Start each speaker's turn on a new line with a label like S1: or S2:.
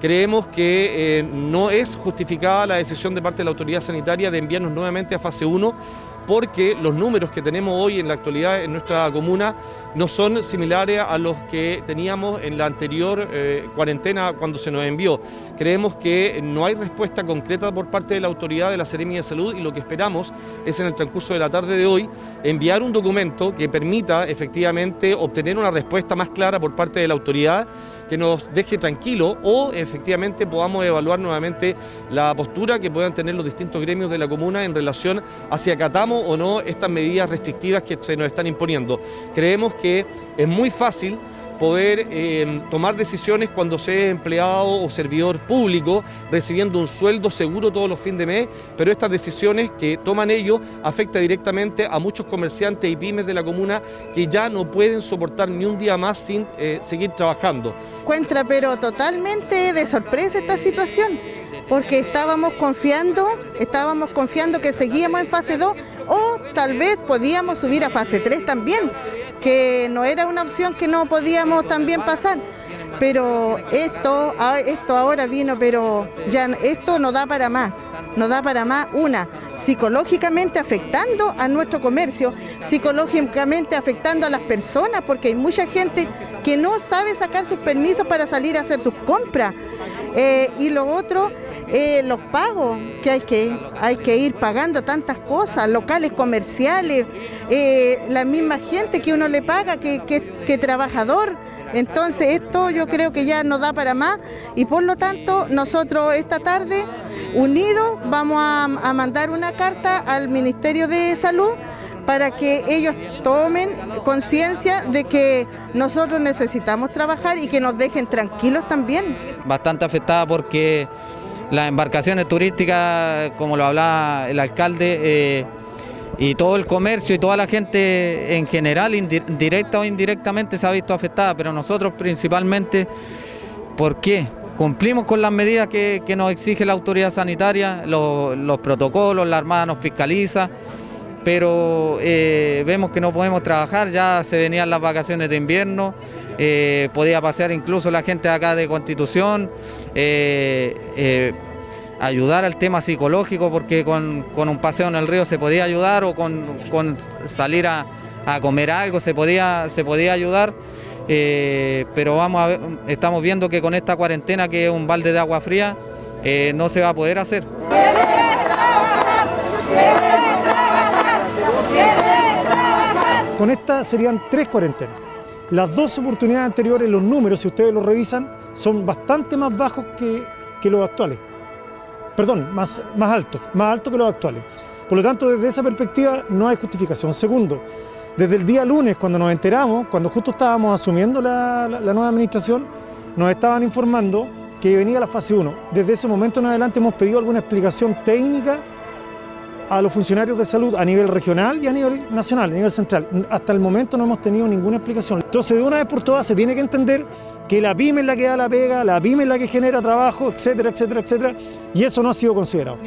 S1: Creemos que eh, no es justificada la decisión de parte de la autoridad sanitaria de enviarnos nuevamente a fase 1 porque los números que tenemos hoy en la actualidad en nuestra comuna no son similares a los que teníamos en la anterior eh, cuarentena cuando se nos envió. Creemos que no hay respuesta concreta por parte de la autoridad de la Seremia de Salud y lo que esperamos es en el transcurso de la tarde de hoy enviar un documento que permita efectivamente obtener una respuesta más clara por parte de la autoridad que nos deje tranquilo o efectivamente podamos evaluar nuevamente la postura que puedan tener los distintos gremios de la comuna en relación a si o no estas medidas restrictivas que se nos están imponiendo. Creemos que es muy fácil poder eh, tomar decisiones cuando se es empleado o servidor público, recibiendo un sueldo seguro todos los fines de mes, pero estas decisiones que toman ellos afectan directamente a muchos comerciantes y pymes de la comuna que ya no pueden soportar ni un día más sin eh, seguir trabajando.
S2: Encuentra pero totalmente de sorpresa esta situación, porque estábamos confiando, estábamos confiando que seguíamos en fase 2 o tal vez podíamos subir a fase 3 también que no era una opción que no podíamos también pasar. Pero esto, esto ahora vino, pero ya esto no da para más no da para más una, psicológicamente afectando a nuestro comercio, psicológicamente afectando a las personas, porque hay mucha gente que no sabe sacar sus permisos para salir a hacer sus compras. Eh, y lo otro, eh, los pagos, que hay que, hay que ir pagando tantas cosas, locales comerciales, eh, la misma gente que uno le paga, que, que, trabajador. Entonces esto yo creo que ya no da para más y por lo tanto nosotros esta tarde unidos vamos a, a mandar una carta al Ministerio de Salud para que ellos tomen conciencia de que nosotros necesitamos trabajar y que nos dejen tranquilos también.
S3: Bastante afectada porque las embarcaciones turísticas, como lo hablaba el alcalde, eh, y todo el comercio y toda la gente en general, directa o indirectamente, se ha visto afectada, pero nosotros principalmente, ¿por qué? Cumplimos con las medidas que, nos exige la autoridad sanitaria, los, protocolos, la Armada nos fiscaliza, pero eh, vemos que no podemos trabajar, ya se venían las vacaciones de invierno, eh, podía pasear incluso la gente acá de Constitución, eh, eh, ayudar al tema psicológico, porque con, un paseo en el río se podía ayudar o con, salir a, comer algo se podía, se podía ayudar. pero vamos a estamos viendo que con esta cuarentena, que es un balde de agua fría, no se va a poder hacer.
S4: Con esta serían tres cuarentenas. Las dos oportunidades anteriores, los números, si ustedes los revisan, son bastante más bajos que, los actuales. Perdón, más, más altos, más altos que los actuales. Por lo tanto, desde esa perspectiva no hay justificación. Segundo, desde el día lunes, cuando nos enteramos, cuando justo estábamos asumiendo la, la nueva administración, nos estaban informando que venía la fase 1. Desde ese momento en adelante hemos pedido alguna explicación técnica a los funcionarios de salud a nivel regional y a nivel nacional, a nivel central. Hasta el momento no hemos tenido ninguna explicación. Entonces, de una vez por todas, se tiene que entender que la pyme es la que da la pega, la pyme es la que genera trabajo, etcétera, etcétera, etcétera, y eso no ha sido considerado.